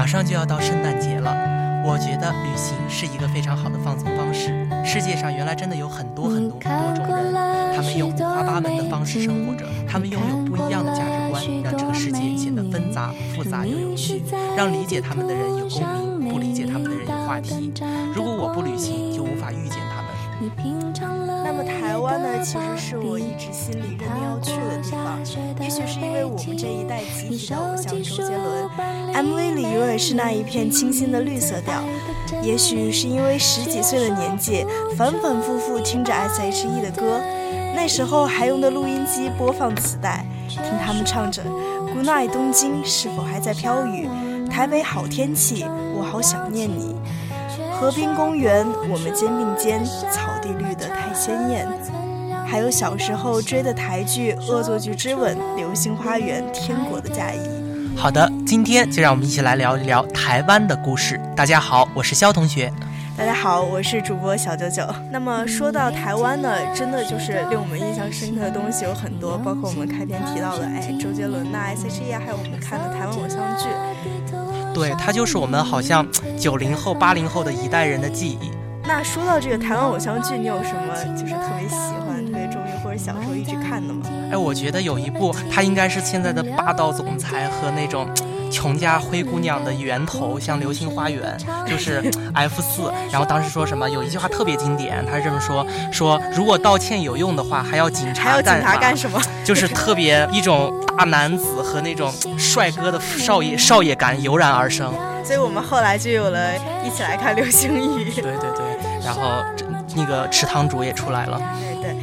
马上就要到圣诞节了，我觉得旅行是一个非常好的放松方式。世界上原来真的有很多很多多种人，他们用五花八门的方式生活着，他们拥有不一样的价值观，让这个世界显得纷杂、复杂又有趣，让理解他们的人有共鸣，不理解他们的人有话题。如果我不旅行，就无法遇见他们。台湾呢，其实是我一直心里认定要去的地方。也许是因为我们这一代集体的偶像周杰伦，MV 里永远是那一片清新的绿色调。也许是因为十几岁的年纪，反反复复听着 S.H.E 的歌，那时候还用的录音机播放磁带，听他们唱着 “Good night 东京是否还在飘雨？台北好天气，我好想念你。河滨公园，我们肩并肩，草鲜艳。还有小时候追的台剧《恶作剧之吻》《流星花园》《天国的嫁衣》。好的，今天就让我们一起来聊一聊台湾的故事。大家好，我是肖同学。大家好，我是主播小九九。那么说到台湾呢，真的就是令我们印象深刻的东西有很多，包括我们开篇提到的，哎，周杰伦呐，S.H.E 啊，还有我们看的台湾偶像剧。对，它就是我们好像九零后、八零后的一代人的记忆。那说到这个台湾偶像剧，你有什么就是特别喜欢、特别中意或者小时候一直看的吗？哎，我觉得有一部，它应该是现在的霸道总裁和那种穷家灰姑娘的源头，像《流星花园》，就是 F 四。然后当时说什么？有一句话特别经典，他是这么说：说如果道歉有用的话，还要警察干？还要警察干什么？就是特别一种大男子和那种帅哥的少爷少爷感油然而生。所以我们后来就有了一起来看《流星雨》。对对对，然后那个池塘主也出来了。对对。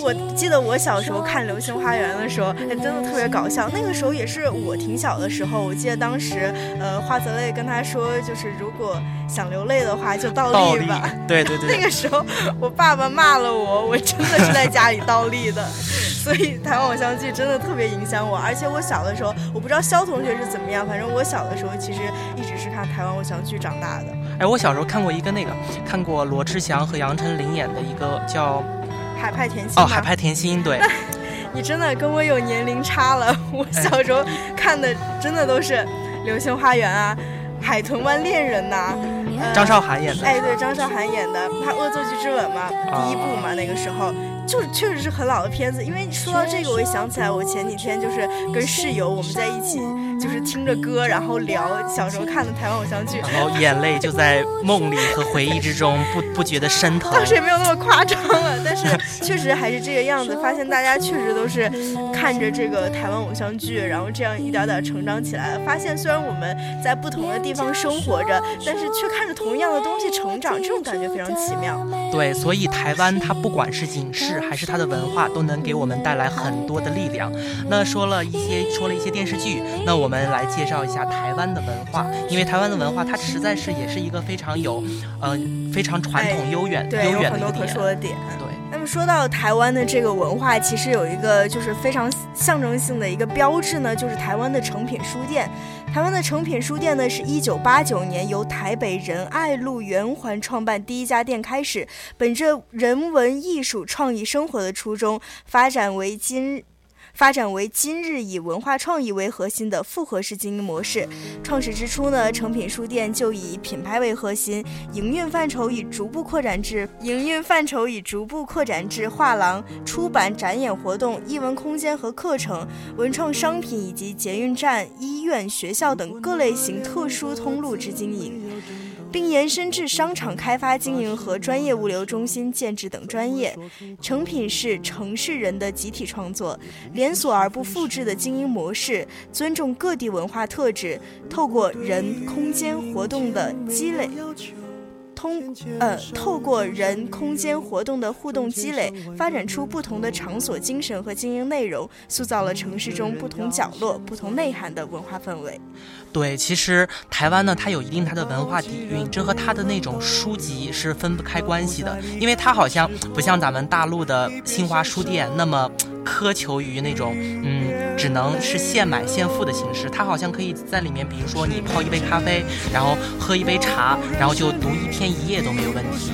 我记得我小时候看《流星花园》的时候，哎，真的特别搞笑。那个时候也是我挺小的时候，我记得当时，呃，花泽类跟他说，就是如果想流泪的话，就倒立吧。对对对。那个时候我爸爸骂了我，我真的是在家里倒立的。所以台湾偶像剧真的特别影响我，而且我小的时候，我不知道肖同学是怎么样，反正我小的时候其实一直是看台湾偶像剧长大的。哎，我小时候看过一个那个，看过罗志祥和杨丞琳演的一个叫。海派甜心哦，海派甜心，对，你真的跟我有年龄差了。我小时候看的真的都是《流星花园》啊，《海豚湾恋人》呐，张韶涵演的。哎，对，张韶涵演的，她《恶作剧之吻》嘛，第一部嘛，那个时候。就是确实是很老的片子，因为说到这个，我也想起来，我前几天就是跟室友我们在一起，就是听着歌，然后聊小时候看的台湾偶像剧，然后眼泪就在梦里和回忆之中不不觉得深疼。当时也没有那么夸张了，但是确实还是这个样子。发现大家确实都是看着这个台湾偶像剧，然后这样一点点成长起来了。发现虽然我们在不同的地方生活着，但是却看着同样的东西成长，这种感觉非常奇妙。对，所以台湾它不管是影视。还是它的文化都能给我们带来很多的力量。那说了一些，说了一些电视剧，那我们来介绍一下台湾的文化。因为台湾的文化，它实在是也是一个非常有，呃，非常传统悠远、悠远的一个点。对。那么说到台湾的这个文化，其实有一个就是非常象征性的一个标志呢，就是台湾的诚品书店。台湾的诚品书店呢，是一九八九年由台北仁爱路圆环创办第一家店开始，本着人文艺术创意生活的初衷，发展为今。发展为今日以文化创意为核心的复合式经营模式。创始之初呢，诚品书店就以品牌为核心，营运范畴已逐步扩展至营运范畴已逐步扩展至画廊、出版、展演活动、艺文空间和课程、文创商品以及捷运站、医院、学校等各类型特殊通路之经营。并延伸至商场开发经营和专业物流中心建制等专业。成品是城市人的集体创作，连锁而不复制的经营模式，尊重各地文化特质，透过人空间活动的积累。通呃，透过人空间活动的互动积累，发展出不同的场所精神和经营内容，塑造了城市中不同角落、不同内涵的文化氛围。对，其实台湾呢，它有一定它的文化底蕴，这和它的那种书籍是分不开关系的，因为它好像不像咱们大陆的新华书店那么苛求于那种嗯。只能是现买现付的形式，它好像可以在里面，比如说你泡一杯咖啡，然后喝一杯茶，然后就读一天一夜都没有问题。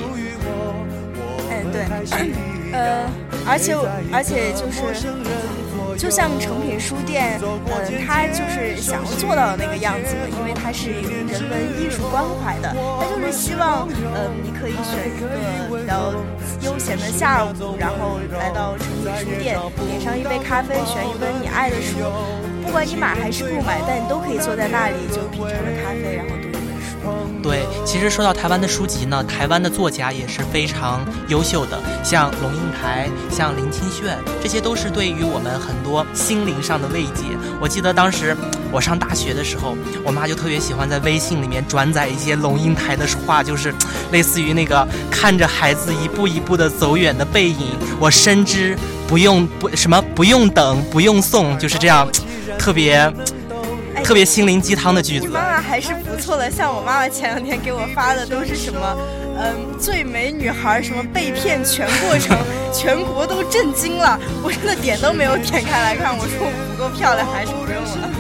哎，对，呃，而且而且就是。就像成品书店，嗯，它就是想要做到的那个样子的，因为它是人文艺术关怀的，它就是希望，嗯，你可以选一个比较悠闲的下午，然后来到成品书店，点上一杯咖啡，选一本你爱的书，不管你买还是不买，但你都可以坐在那里就品尝着咖啡，然后。其实说到台湾的书籍呢，台湾的作家也是非常优秀的，像龙应台、像林清炫，这些都是对于我们很多心灵上的慰藉。我记得当时我上大学的时候，我妈就特别喜欢在微信里面转载一些龙应台的话，就是类似于那个看着孩子一步一步的走远的背影，我深知不用不什么不用等不用送，就是这样，特别。特别心灵鸡汤的句子。你妈妈还是不错的，像我妈妈前两天给我发的都是什么，嗯，最美女孩什么被骗全过程，全国都震惊了。我真的点都没有点开来看，我说我不够漂亮，还是不用了。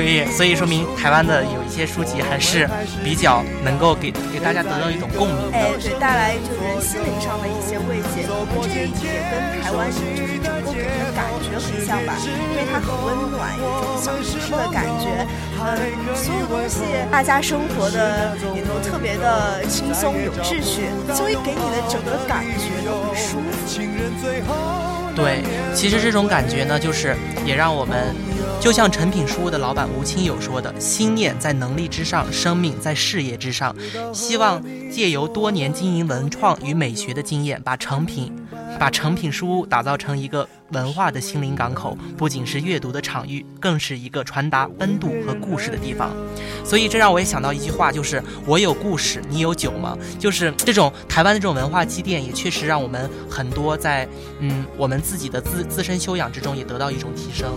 所以，所以说明台湾的有一些书籍还是比较能够给给大家得到一种共鸣的，哎，对，带来就是心灵上的一些慰藉。这也跟台湾就是整个给人的感觉很像吧，因为它很温暖，有一种小城市的感觉。嗯，所有东西大家生活的也都特别的轻松有秩序，所以给你的整个感觉都很舒服。对，其实这种感觉呢，就是也让我们，就像诚品书屋的老板吴清友说的：“心念在能力之上，生命在事业之上。”希望借由多年经营文创与美学的经验，把成品。把诚品书屋打造成一个文化的心灵港口，不仅是阅读的场域，更是一个传达温度和故事的地方。所以这让我也想到一句话，就是“我有故事，你有酒吗？”就是这种台湾的这种文化积淀，也确实让我们很多在嗯我们自己的自自身修养之中也得到一种提升。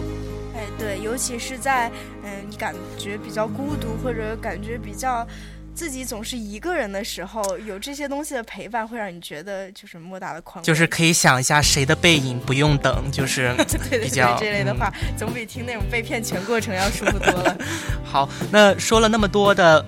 哎，对，尤其是在嗯你感觉比较孤独或者感觉比较。自己总是一个人的时候，有这些东西的陪伴，会让你觉得就是莫大的宽慰。就是可以想一下谁的背影不用等，就是 比较这类的话，总比听那种被骗全过程要舒服多了。好，那说了那么多的。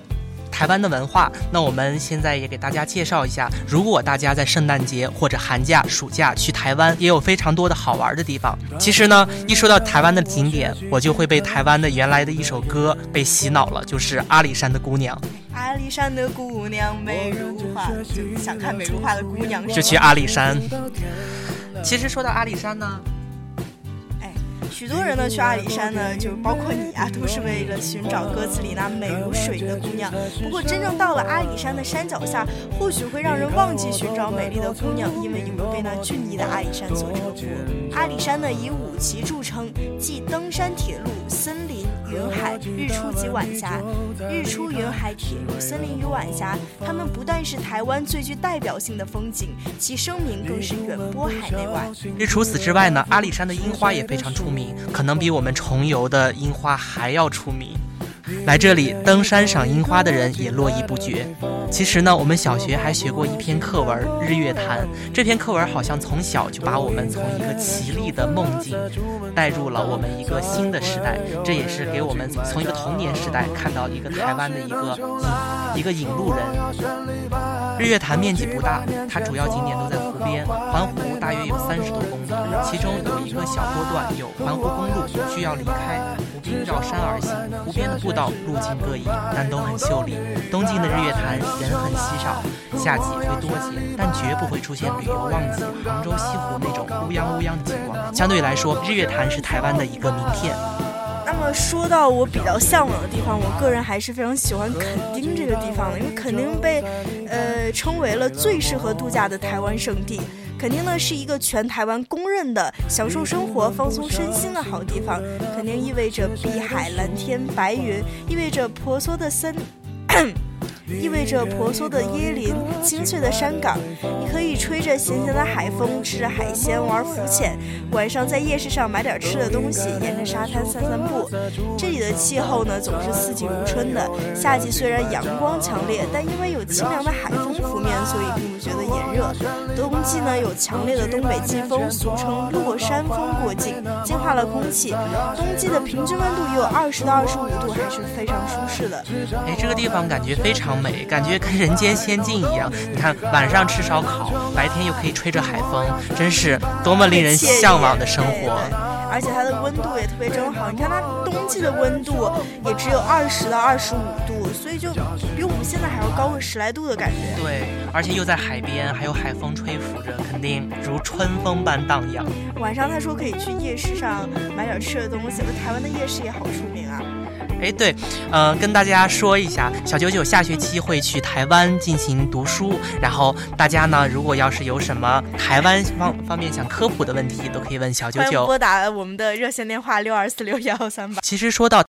台湾的文化，那我们现在也给大家介绍一下。如果大家在圣诞节或者寒假、暑假去台湾，也有非常多的好玩的地方。其实呢，一说到台湾的景点，我就会被台湾的原来的一首歌被洗脑了，就是阿里山的姑娘。阿里山的姑娘美如画，就想看美如画的姑娘，就去阿里山。其实说到阿里山呢。许多人呢去阿里山呢，就包括你啊，都是为了寻找歌词里那美如水的姑娘。不过真正到了阿里山的山脚下，或许会让人忘记寻找美丽的姑娘，因为你会被那俊逸的阿里山所折服。阿里山呢以五旗著称，即登山铁路、森、云海、日出及晚霞。日出、云海、铁路、森林与晚霞，它们不但是台湾最具代表性的风景，其声名更是远播海内外。日除此之外呢，阿里山的樱花也非常出名。可能比我们重游的樱花还要出名。来这里登山赏樱花的人也络绎不绝。其实呢，我们小学还学过一篇课文《日月潭》。这篇课文好像从小就把我们从一个绮丽的梦境带入了我们一个新的时代。这也是给我们从一个童年时代看到一个台湾的一个 一个引路人。日月潭面积不大，它主要景点都在湖边，环湖大约有三十多公里，其中有一个小坡段有环湖公路，需要离开湖边绕山而行。湖边的步道路径各异，但都很秀丽。东晋的日月潭。人很稀少，夏季会多些，但绝不会出现旅游旺季杭州西湖那种乌泱乌泱的情况。相对来说，日月潭是台湾的一个名片。那么说到我比较向往的地方，我个人还是非常喜欢垦丁这个地方的，因为垦丁被呃称为了最适合度假的台湾圣地。肯定呢是一个全台湾公认的享受生活、放松身心的好地方。肯定意味着碧海蓝天白云，意味着婆娑的森。意味着婆娑的椰林、清脆的山岗，你可以吹着咸咸的海风，吃着海鲜，玩浮潜。晚上在夜市上买点吃的东西，沿着沙滩散散步。这里的气候呢，总是四季如春的。夏季虽然阳光强烈，但因为有清凉的海风拂面，所以并不觉得炎热。冬季呢，有强烈的东北季风，俗称落山风过境，净化了空气。冬季的平均温度也有二十到二十五度，还是非常舒适的。哎，这个地方感觉非常。美，感觉跟人间仙境一样。你看，晚上吃烧烤，白天又可以吹着海风，真是多么令人向往的生活。而且它的温度也特别正好，你看它冬季的温度也只有二十到二十五度，所以就比我们现在还要高个十来度的感觉。对，而且又在海边，还有海风吹拂着，肯定如春风般荡漾。晚上他说可以去夜市上买点吃的东西，台湾的夜市也好出名啊。哎，对，嗯，跟大家说一下，小九九下学期会去台湾进行读书，然后大家呢，如果要是有什么台湾方方面想科普的问题，都可以问小九九。拨打我们的热线电话六二四六幺三八。其实说到。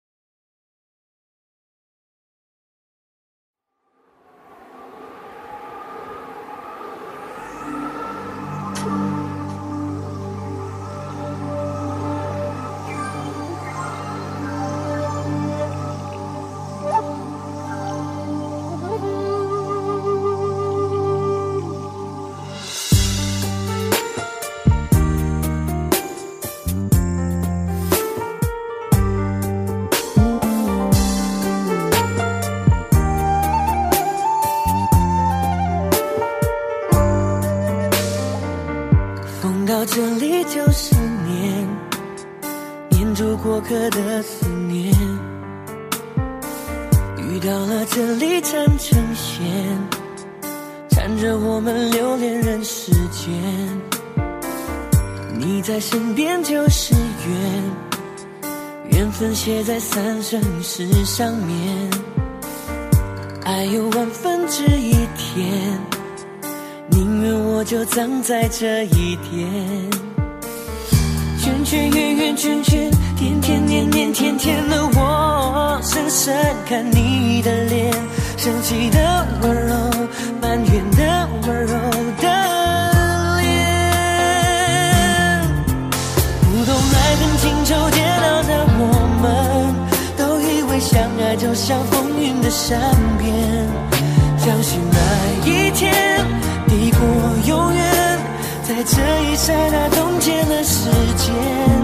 刻的思念遇到了这里，缠成线，缠着我们留恋人世间。你在身边就是缘，缘分写在三生石上面。爱有万分之一甜，宁愿我就葬在这一点，圈圈圆圆圈。甜甜黏黏甜甜的我，深深看你的脸，生气的温柔，埋怨的温柔的脸，不懂爱恨情仇煎熬的我们。都以为相爱就像风云的善变，相信那一天抵过永远，在这一刹那冻结了时间。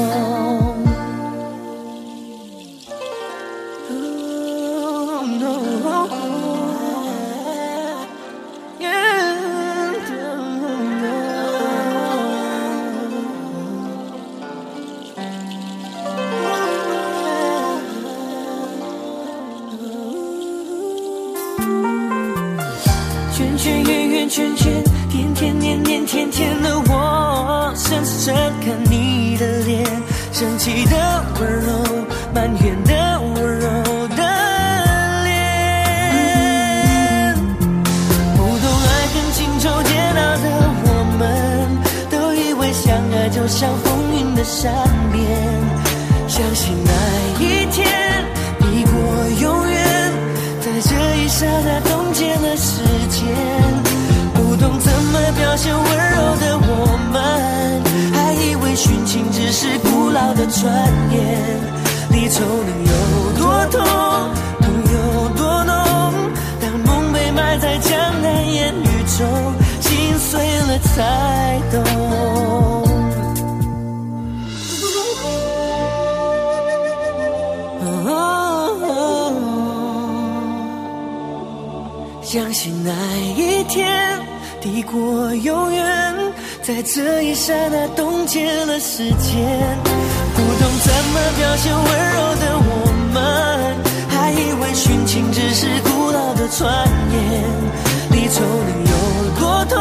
才懂。相信那一天抵过永远。在这一刹那冻结了时间。不懂怎么表现温柔的我们，还以为殉情只是古老的传言。离愁能有多痛，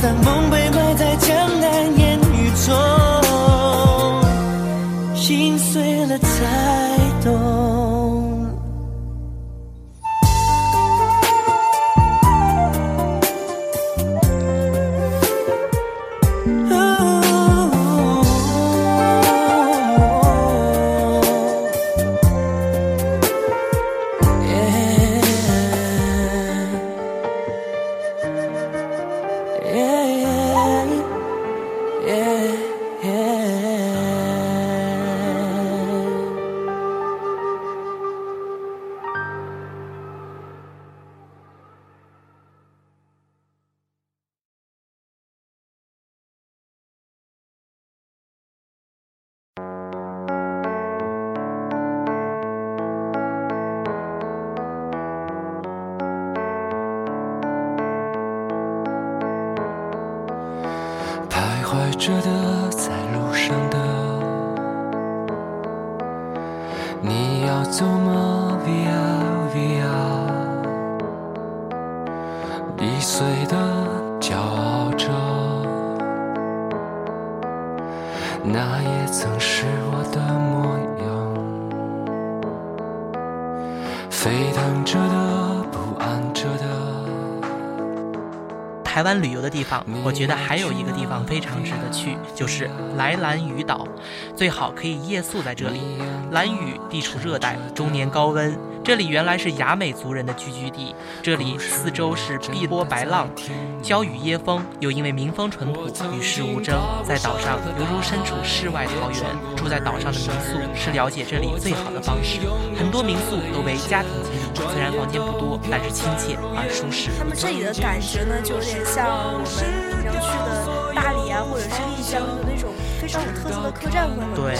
当梦被埋在江南烟雨中，心碎了才懂。沸腾着的，不安着的。台湾旅游的地方，我觉得还有一个地方非常值得去，就是来兰屿岛，最好可以夜宿在这里。兰屿地处热带，终年高温，这里原来是雅美族人的聚居地，这里四周是碧波白浪，娇雨椰风，又因为民风淳朴，与世无争，在岛上犹如身处世外桃源。住在岛上的民宿是了解这里最好的方式，很多民宿都为家庭虽然房间不多，但是亲切而舒适。那么这里的感觉呢，就有点像我们平常去的大理啊，或者是丽江的那种非常有特色的客栈。对，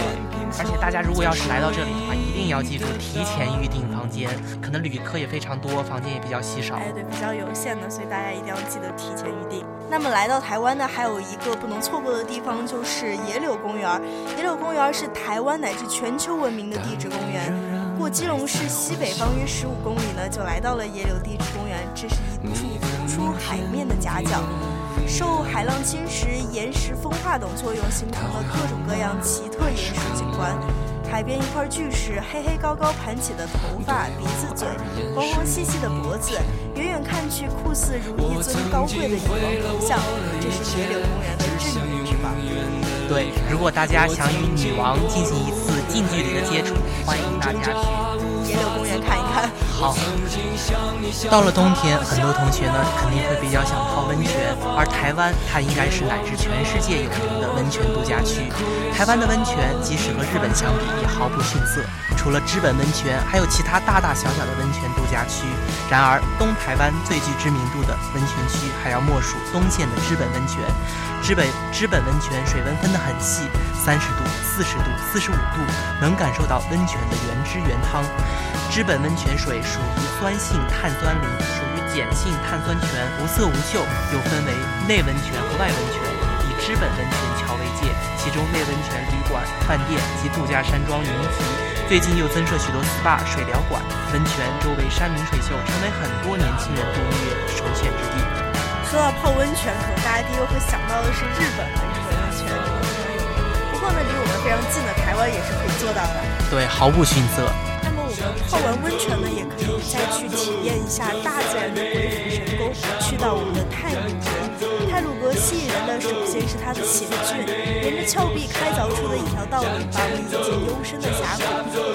而且大家如果要是来到这里的话，一定要记住提前预订房间，可能旅客也非常多，房间也比较稀少。哎，对，比较有限的，所以大家一定要记得提前预订。那么来到台湾呢，还有一个不能错过的地方就是野柳公园。野柳公园是台湾乃至全球闻名的地质公园。基隆市西北方约十五公里呢，就来到了野柳地质公园。这是一处浮出海面的夹角，受海浪侵蚀、岩石风化等作用，形成了各种各样奇特岩石景观。海边一块巨石，黑黑高高盘起的头发、鼻子、嘴，黄黄细细的脖子，远远看去酷似如一尊高贵的女王头像。这是野柳公园的镇园之宝。对，如果大家想与女王进行一次近距离的接触，欢迎大家去野柳公园看一看。好，到了冬天，很多同学呢肯定会比较想泡温泉，而台湾它应该是乃至全世界有名的温泉度假区。台湾的温泉即使和日本相比也毫不逊色，除了知本温泉，还有其他大大小小的温泉度假区。然而，东台湾最具知名度的温泉区还要莫属东线的知本温泉。知本知本温泉水温分得很细，三十度、四十度、四十五度，能感受到温泉的原汁原汤。知本温泉水属于酸性碳酸林，属于碱性碳酸泉，无色无嗅，又分为内温泉和外温泉，以知本温泉桥为界。其中内温泉旅馆、饭店及度假山庄云集，最近又增设许多 SPA 水疗馆。温泉周围山明水秀，成为很多年轻人度蜜月的首选之地。说到泡温泉，可能大家第一个会想到的是日本的日本温泉，这个非常有名。不过呢，离我们非常近的台湾也是可以做到的。对，毫不逊色。泡完温泉呢，也可以再去体验一下大自然的鬼斧神工，去到我们的泰鲁阁。泰鲁阁吸引人的首先是它的险峻，沿着峭壁开凿出的一条道路，把我们引进幽深的峡谷。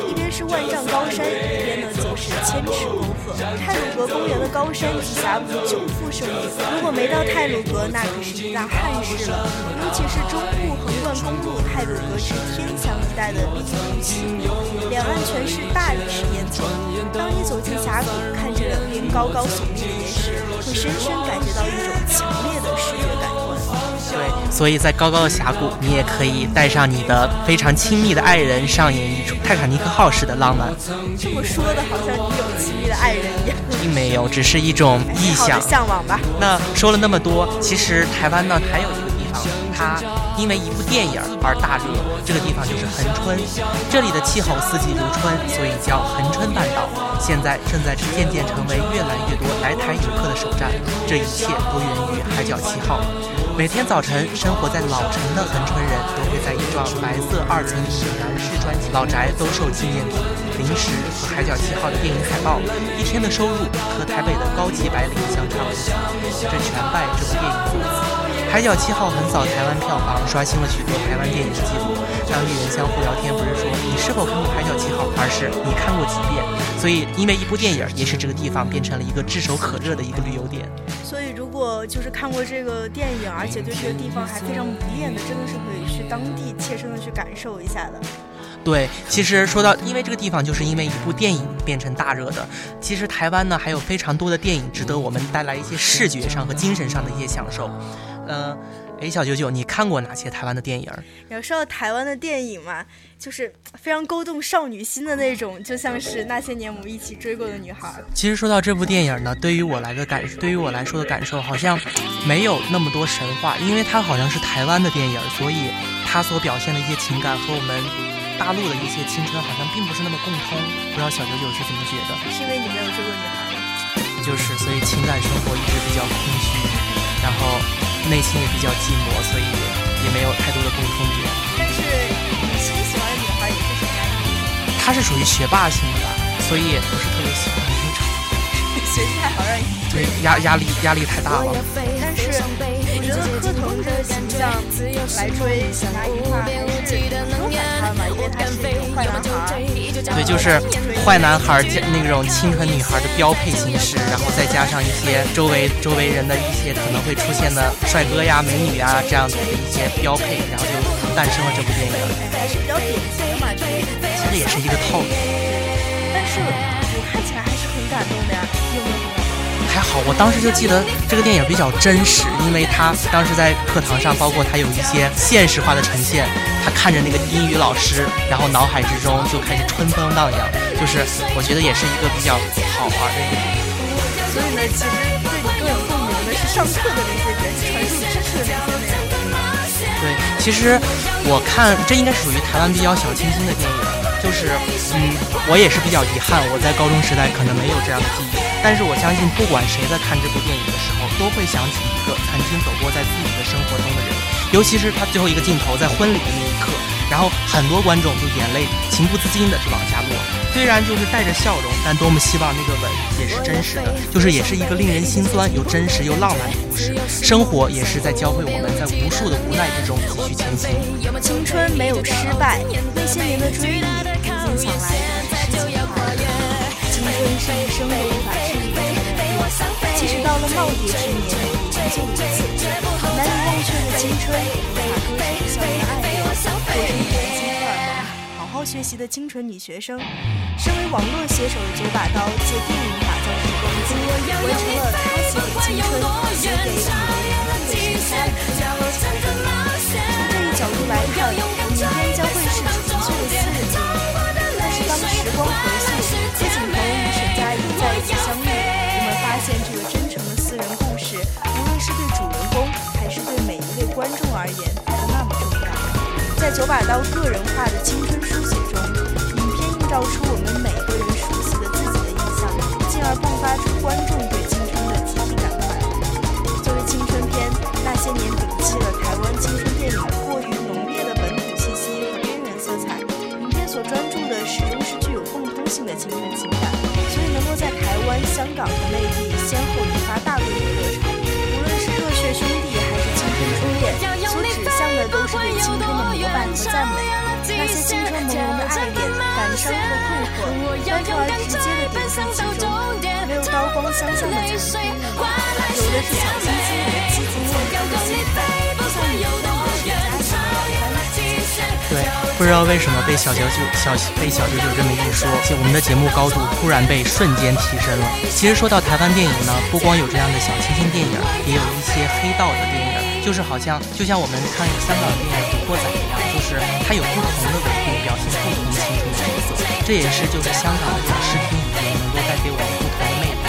一边是万丈高山，一边呢则是千尺沟壑。泰鲁阁公园的高山及峡谷久负盛名，如果没到泰鲁阁，那可是一大憾事了。尤其是中部横贯公路泰鲁阁至天祥一带的密集不齐，两岸全是大理石岩层。当你走进峡谷，看着两边高高耸立的岩石，会深深感觉到一种强烈的视觉感官。对，所以在高高的峡谷，你也可以带上你的非常亲密的爱人，上演一出泰坦尼克号式的浪漫。这么说的，好像你有亲密的爱人一样。并没有，只是一种臆想、向往吧。那说了那么多，其实台湾呢还有一个它因为一部电影而大热。这个地方就是恒春，这里的气候四季如春，所以叫恒春半岛。现在正在渐渐成为越来越多来台游客的首站。这一切都源于海角七号。每天早晨，生活在老城的恒春人都会在一幢白色二层米南式砖老宅兜售纪念品、零食和海角七号的电影海报。一天的收入和台北的高级白领相差无几，这全拜这部电影。海角七号横扫台湾票房，刷新了许多台湾电影的记录。当地人相互聊天，不是说你是否看过海角七号，而是你看过几遍。所以，因为一部电影，也使这个地方变成了一个炙手可热的一个旅游点。所以，如果就是看过这个电影，而且对这个地方还非常迷恋的，真的是可以去当地切身的去感受一下的。对，其实说到，因为这个地方就是因为一部电影变成大热的。其实台湾呢还有非常多的电影值得我们带来一些视觉上和精神上的一些享受。嗯，哎，小九九，你看过哪些台湾的电影？要说到台湾的电影嘛，就是非常勾动少女心的那种，就像是那些年我们一起追过的女孩。其实说到这部电影呢，对于我来的感，对于我来说的感受好像没有那么多神话，因为它好像是台湾的电影，所以它所表现的一些情感和我们大陆的一些青春好像并不是那么共通。不知道小九九是怎么觉得？是因为你没有追过女孩吗？就是，所以情感生活一直比较空虚，然后。内心也比较寂寞，所以也没有太多的共通点。但是你心喜欢的女孩也是什么样的？她是属于学霸型的，所以也不是特别喜欢那种。学习太好让你对压压力压力太大了。但是我觉得柯腾这个形象来追小男一是不用反差嘛，因为他是坏男孩。对，就是坏男孩加那种清纯女孩的标配形式，然后再加上一些周围周围人的一些可能会出现的帅哥呀、美女呀这样子的一些标配，然后就诞生了这部电影。还是比较典型的嘛，这个其实也是一个套路。但是我看起来还是很感动的呀？还好，我当时就记得这个电影比较真实，因为他当时在课堂上，包括他有一些现实化的呈现。他看着那个英语老师，然后脑海之中就开始春风荡漾，就是我觉得也是一个比较好玩的一个。所以呢，其实对你更有共鸣的是上课的那些人，传授知识的那些人。对，其实我看这应该属于台湾比较小清新的电影，就是嗯，我也是比较遗憾，我在高中时代可能没有这样的记忆。但是我相信，不管谁在看这部电影的时候，都会想起一个曾经走过在自己的生活中的人。尤其是他最后一个镜头在婚礼的那一刻，然后很多观众就眼泪情不自禁的就往下落。虽然就是带着笑容，但多么希望那个吻也是真实的，就是也是一个令人心酸又真实又浪漫的故事。生活也是在教会我们在无数的无奈之中继续前行。青春没有失败，那些年的追忆，如今想来是时间。人生一生都无法治愈的痛。即使到了耄耋之年，依旧如此。难以忘却的青春，无法割舍的校园爱恋，过着年轻荷尔蒙、好好学习的清纯女学生。身为网络写手的九把刀，借电影打造时光机，完成了他写的青春、手把刀个人化的青春书写中，影片映照出我们每个人熟悉的自己的印象，进而迸发出观众对青春的集体感怀。作为青春片，那些年摒弃了台湾青春电影过于浓烈的本土气息和边缘色彩，影片所专注的始终是具有共通性的青春情感。所以能够在台湾、香港和内地先后青春朦胧的爱恋、感伤和困惑，单纯而直接的点进其中，没有刀光相向的残酷，有的是小清新的激情温柔的心态，像有的是家乡的般。对，不知道为什么被小九九小被小九九这么一说，我们的节目高度突然被瞬间提升了。其实说到台湾电影呢，不光有这样的小清新电影，也有一些黑道的电影。就是好像就像我们看香港电影《古惑仔》一样，就是它有不同的维度表现不同青春的角色，这也是就是香港的这个视听语言能够带给我们不同的魅力。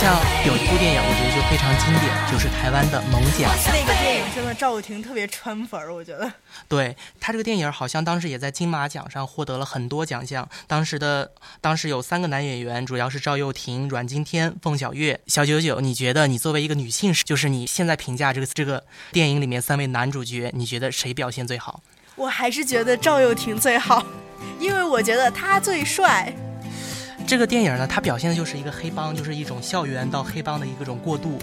像有一部电影，我觉得就非常经典，就是台湾的《猛甲》。那个电影真的赵又廷特别穿粉儿，我觉得。对他这个电影，好像当时也在金马奖上获得了很多奖项。当时的当时有三个男演员，主要是赵又廷、阮经天、凤小岳。小九九，你觉得你作为一个女性，就是你现在评价这个这个电影里面三位男主角，你觉得谁表现最好？我还是觉得赵又廷最好，因为我觉得他最帅。这个电影呢，它表现的就是一个黑帮，就是一种校园到黑帮的一个种过渡。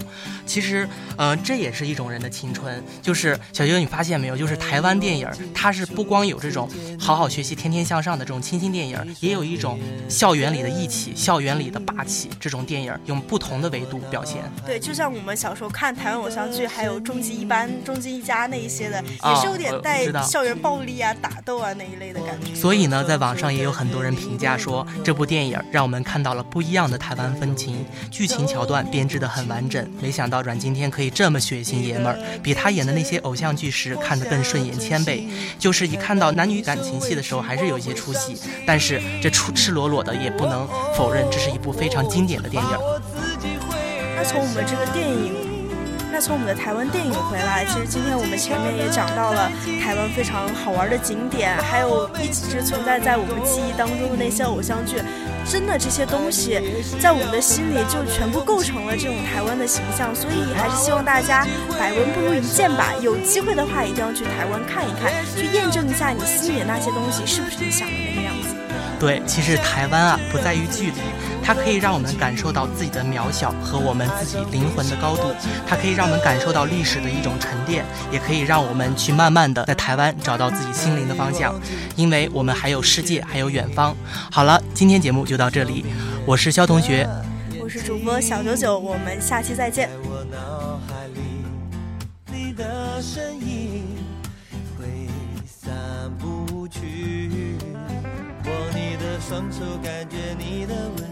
其实，呃，这也是一种人的青春。就是小舅，你发现没有？就是台湾电影，它是不光有这种好好学习、天天向上的这种清新电影，也有一种校园里的义气、校园里的霸气。这种电影用不同的维度表现。对，就像我们小时候看台湾偶像剧，还有终极一班、终极一家那一些的，也是有点带校园暴力啊、打斗啊那一类的感觉。所以呢，在网上也有很多人评价说，这部电影。让我们看到了不一样的台湾风情，剧情桥段编织得很完整。没想到阮经天可以这么血腥爷们儿，比他演的那些偶像剧时看得更顺眼千倍。就是一看到男女感情戏的时候，还是有一些出戏，但是这出赤裸裸的也不能否认，这是一部非常经典的电影。那从我们这个电影。那从我们的台湾电影回来，其实今天我们前面也讲到了台湾非常好玩的景点，还有一直存在在我们记忆当中的那些偶像剧，真的这些东西在我们的心里就全部构成了这种台湾的形象。所以还是希望大家百闻不如一见吧，有机会的话一定要去台湾看一看，去验证一下你心里的那些东西是不是你想的那个样子。对，其实台湾啊不在于距离，它可以让我们感受到自己的渺小和我们自己灵魂的高度，它可以让我们感受到历史的一种沉淀，也可以让我们去慢慢的在台湾找到自己心灵的方向，因为我们还有世界，还有远方。好了，今天节目就到这里，我是肖同学，我是主播小九九，我们下期再见。不去，握你的双手感觉你的温柔，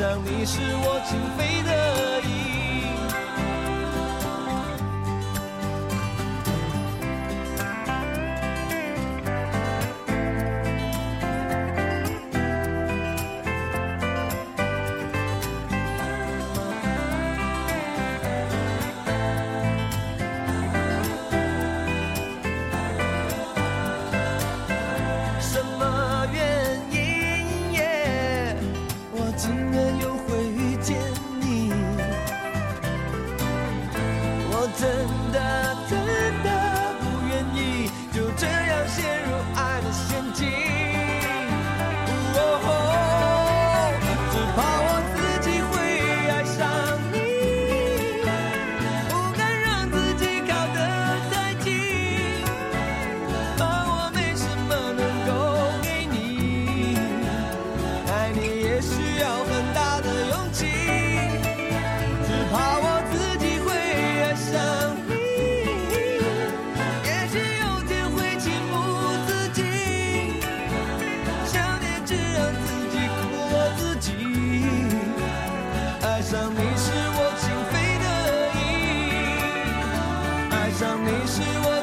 让你是我情非得已。爱上你是我。